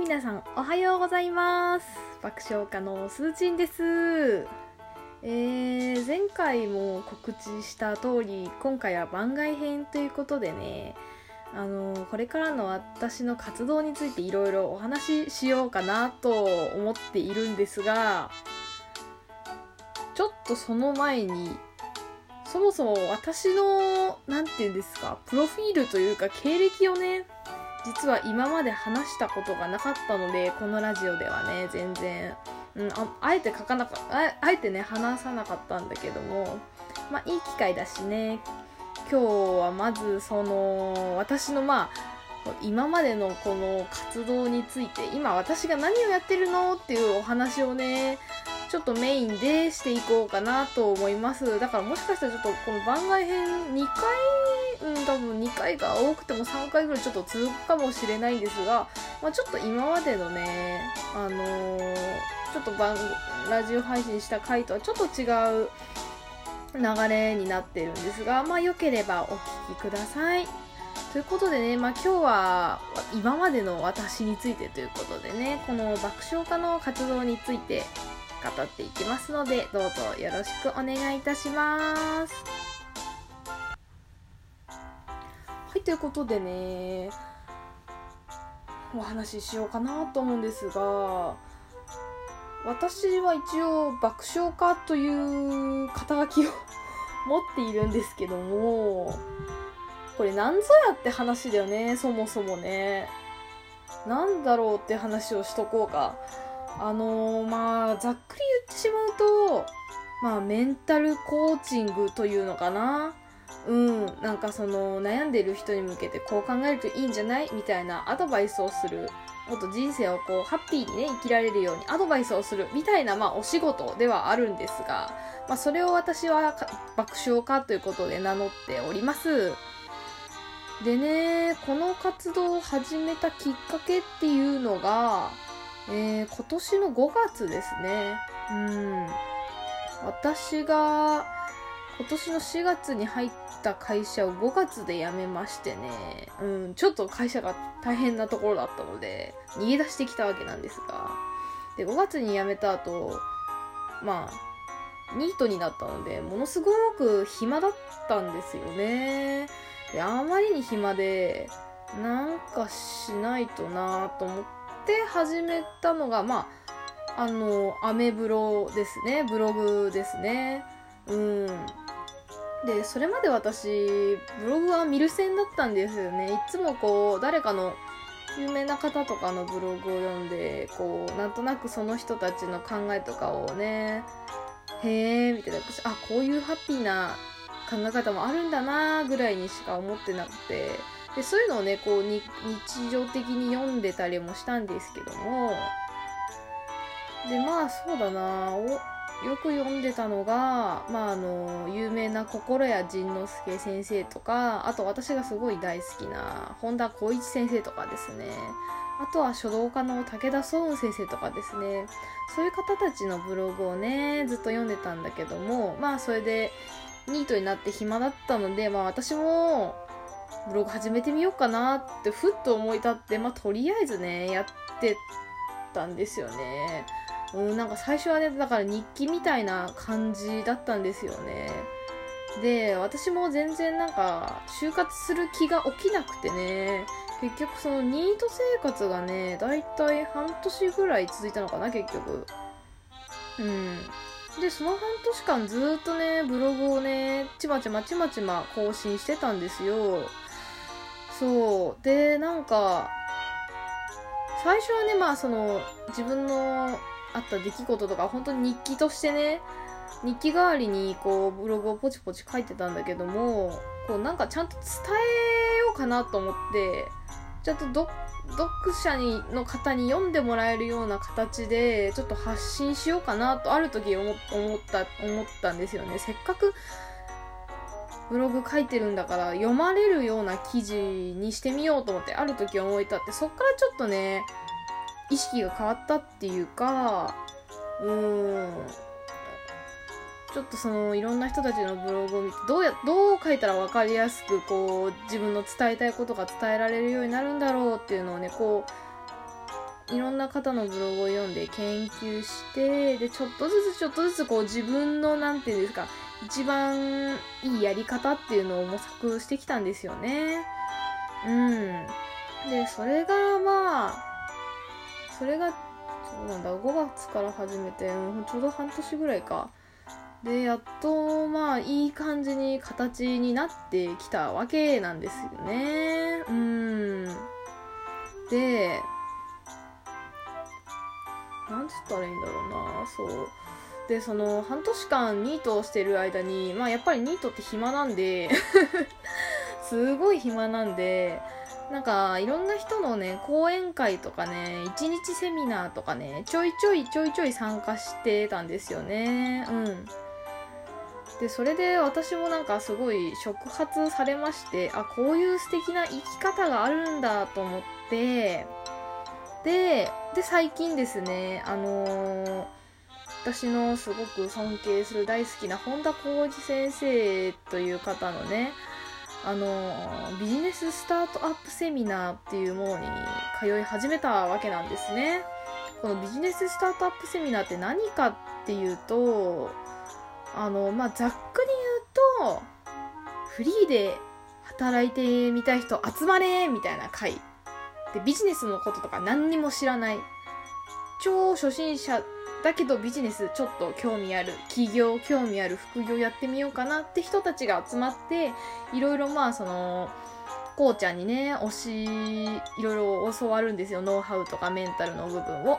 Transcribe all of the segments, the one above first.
皆さん、おはようございます。爆笑家のすーちんです。えー、前回も告知した通り、今回は番外編ということでね、あのこれからの私の活動についていろいろお話ししようかなと思っているんですが、ちょっとその前に、そもそも私の、なんていうんですか、プロフィールというか経歴をね、実は今まで話したことがなかったのでこのラジオではね全然、うん、ああえて書かなかああえてね話さなかったんだけどもまあいい機会だしね。今日はまずその私のまあ今までのこの活動について今私が何をやってるのっていうお話をねちょっとメインでしていこうかなと思います。だからもしかしたらちょっとこの番外編2回うん多分2回が多くても3回ぐらいちょっと続くかもしれないんですが、まあ、ちょっと今までのねあのーちょっと番ラジオ配信した回とはちょっと違う流れになってるんですがまあよければお聞きください。ということでね、まあ、今日は今までの私についてということでねこの爆笑家の活動について語っていきますのでどうぞよろしくお願いいたします。ということでねお話ししようかなと思うんですが私は一応爆笑家という肩書きを持っているんですけどもこれなんぞやって話だよねそもそもね。なんだろうって話をしとこうか。あのー、まあざっくり言ってしまうとまあメンタルコーチングというのかな。うんなんかその悩んでる人に向けてこう考えるといいんじゃないみたいなアドバイスをするもっと人生をこうハッピーにね生きられるようにアドバイスをするみたいなまあお仕事ではあるんですが、まあ、それを私は爆笑家ということで名乗っておりますでねこの活動を始めたきっかけっていうのがえー、今年の5月ですね。うん。私が今年の4月に入った会社を5月で辞めましてね、うん、ちょっと会社が大変なところだったので、逃げ出してきたわけなんですが、で、5月に辞めた後、まあ、ニートになったので、ものすごく暇だったんですよね。で、あまりに暇で、なんかしないとなぁと思、って始めたのがまああのアメブロですね。ブログですね。うん。でそれまで私ブログは見る線だったんですよね。いつもこう誰かの有名な方とかのブログを読んでこうなんとなくその人たちの考えとかをねへえみたいな。あこういうハッピーな考え方もあるんだなぐらいにしか思ってなくて。でそういうのをねこう日常的に読んでたりもしたんですけども。でまあそうだなおよく読んでたのが、まあ、あの有名な心谷仁之助先生とかあと私がすごい大好きな本田光一先生とかですね。あとは書道家の武田壮雲先生とかですね。そういう方たちのブログをねずっと読んでたんだけどもまあそれでニートになって暇だったので、まあ、私もブログ始めてみようかなってふっと思い立ってまあとりあえずねやってたんですよね。うんなんか最初はねだから日記みたいな感じだったんですよね。で私も全然なんか就活する気が起きなくてね結局そのニート生活がねだいたい半年ぐらい続いたのかな結局。うん。でその半年間ずっとねブログをねちまちまちまちま更新してたんですよ。そう。でなんか最初はねまあその自分のあった出来事とか本当に日記としてね日記代わりにこうブログをポチポチ書いてたんだけどもこうなんかちゃんと伝えようかなと思ってちゃんと読者にの方に読んでもらえるような形でちょっと発信しようかなとある時思った思ったんですよね。せっかくブログ書いてるんだから読まれるような記事にしてみようと思ってある時思い立ってそっからちょっとね意識が変わったっていうかうん。ちょっとそのいろんな人たちのブログを見てどうやどう書いたら分かりやすくこう自分の伝えたいことが伝えられるようになるんだろうっていうのをねこういろんな方のブログを読んで研究してでちょっとずつちょっとずつこう自分の何て言うんですか一番いいやり方っていうのを模索してきたんですよね。うん。でそれがまあそれがそうなんだ。5月から始めて、うん、ちょうど半年ぐらいか。でやっとまあいい感じに形になってきたわけなんですよね。うん。でなんつったらいいんだろうな。そう。でその半年間ニートをしてる間にまあやっぱりニートって暇なんで すごい暇なんでなんかいろんな人のね講演会とかね一日セミナーとかねちょいちょいちょいちょい参加してたんですよね。うん。でそれで私もなんかすごい触発されましてあこういう素敵な生き方があるんだと思ってでで最近ですねあのー、私のすごく尊敬する大好きな本田浩二先生という方のねあの、ビジネススタートアップセミナーっていうものに通い始めたわけなんですね。このビジネススタートアップセミナーって何かっていうとあのまあざっくり言うとフリーで働いてみたい人集まれみたいな回。でビジネスのこととか何にも知らない。超初心者だけどビジネスちょっと興味ある起業興味ある副業やってみようかなって人たちが集まっていろいろまあそのこうちゃんにね推しいろいろ教わるんですよ。ノウハウとかメンタルの部分を。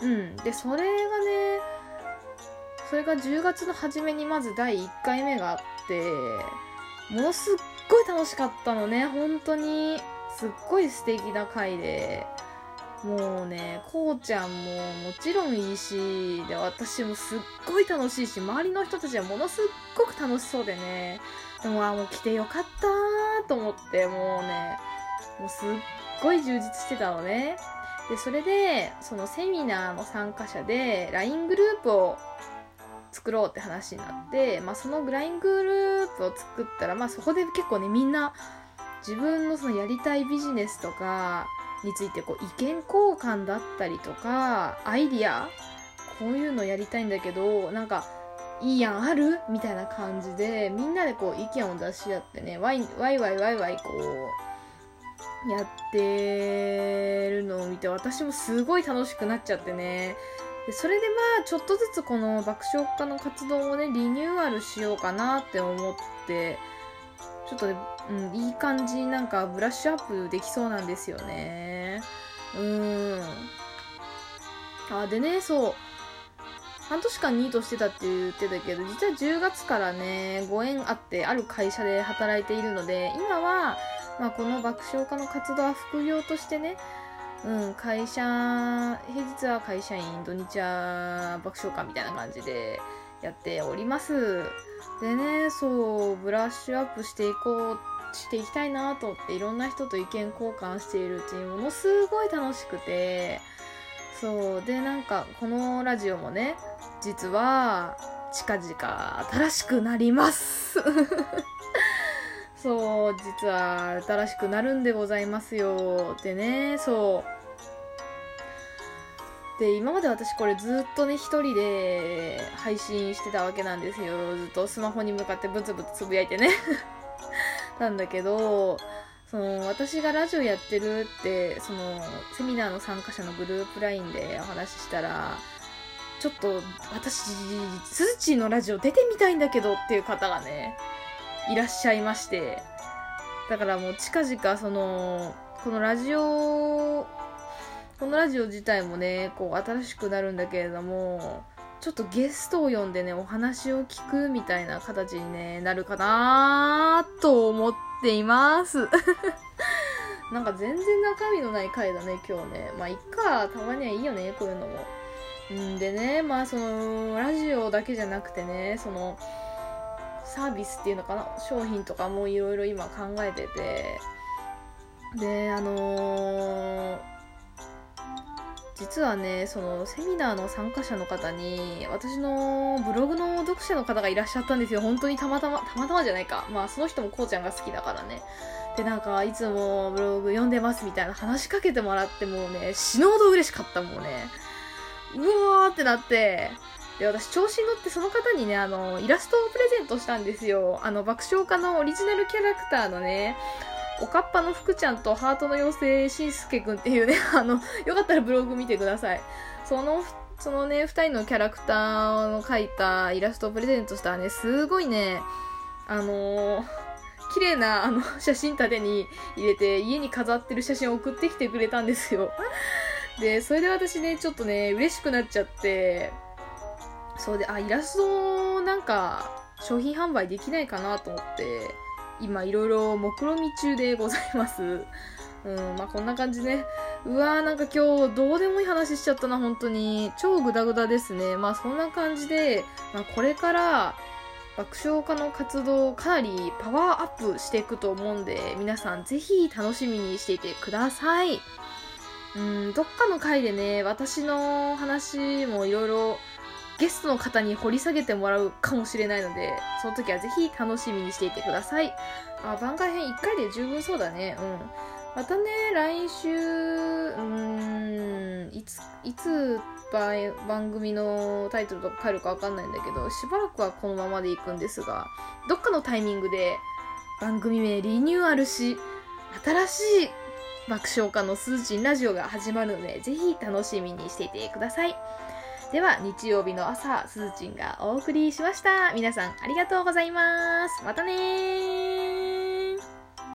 うん。でそれがねそれが10月の初めにまず第1回目があってものすっごい楽しかったのね。本当に。すっごい素敵な回で。もうねこうちゃんももちろんいいしで私もすっごい楽しいし周りの人たちはものすっごく楽しそうでね。でもあもう来てよかったと思ってもうねもうすっごい充実してたのね。でそれでそのセミナーの参加者で LINE グループを作ろうって話になって、まあ、その LINE グループを作ったら、まあ、そこで結構ねみんな自分のそのやりたいビジネスとかについてこう意見交換だったりとかアイディアこういうのやりたいんだけどなんかいいやんある？みたいな感じでみんなでこう意見を出し合ってねワイワイワイワイワイこうやってるのを見て私もすごい楽しくなっちゃってねでそれでまあちょっとずつこの爆笑家の活動をねリニューアルしようかなって思ってちょっとね、うん、いい感じになんかブラッシュアップできそうなんですよね。うん。あ、でね、そう。半年間ニートしてたって言ってたけど、実は10月からね、ご縁あってある会社で働いているので、今は、まあ、この爆笑家の活動は副業としてね、うん、会社、平日は会社員、土日は爆笑家みたいな感じでやっております。でねそうブラッシュアップしていこうしていきたいなと思っていろんな人と意見交換しているうちにものすごい楽しくて。そうでなんかこのラジオもね実は近々新しくなります。そう実は新しくなるんでございますよ。でねそうで今まで私これずっとね一人で配信してたわけなんですよ。ずっとスマホに向かってブツブツつぶやいてね。なんだけどその私がラジオやってるってそのセミナーの参加者のグループ LINE でお話ししたらちょっと私スーチーのラジオ出てみたいんだけどっていう方がねいらっしゃいまして。だからもう近々そのこのラジオこのラジオ自体もねこう新しくなるんだけれどもちょっとゲストを呼んでねお話を聞くみたいな形に、ね、なるかなと思っています。なんか全然中身のない回だね今日ね。まあいっかたまにはいいよねこういうのも。んでねまあそのラジオだけじゃなくてねそのサービスっていうのかな商品とかもいろいろ今考えてて。であのー実はねそのセミナーの参加者の方に私のブログの読者の方がいらっしゃったんですよ。本当にたまたまたまたまじゃないか。まあその人もこうちゃんが好きだからね。でなんかいつもブログ読んでますみたいな話しかけてもらってもうね死ぬほど嬉しかったもんね。うわーってなって。で私調子に乗ってその方にねあのイラストをプレゼントしたんですよ。あの爆笑家のオリジナルキャラクターのねおかっぱの福ちゃんとハートの妖精しんすけくんっていうね、あの、よかったらブログ見てください。その、そのね、二人のキャラクターの描いたイラストをプレゼントしたらね、すごいね、あのー、綺麗なあの 写真立てに入れて家に飾ってる写真を送ってきてくれたんですよ。で、それで私ね、ちょっとね、嬉しくなっちゃって、そうで、あ、イラストなんか商品販売できないかなと思って、今いろいろ目論見中でございます。うん、まあこんな感じね。うわーなんか今日どうでもいい話しちゃったな、本当に。超グダグダですね。まあそんな感じで、まあこれから爆笑家の活動かなりパワーアップしていくと思うんで、皆さんぜひ楽しみにしていてください。うん、どっかの回でね、私の話もいろいろゲストの方に掘り下げてもらうかもしれないので、その時はぜひ楽しみにしていてください。あ、番外編1回で十分そうだね。うん。またね、来週、うーん、いつ、いつ番組のタイトルとか変えるかわかんないんだけど、しばらくはこのままでいくんですが、どっかのタイミングで番組名リニューアルし、新しい爆笑家のスーチンラジオが始まるので、ぜひ楽しみにしていてください。では日曜日の朝すずちんがお送りしました。皆さんありがとうございます。またね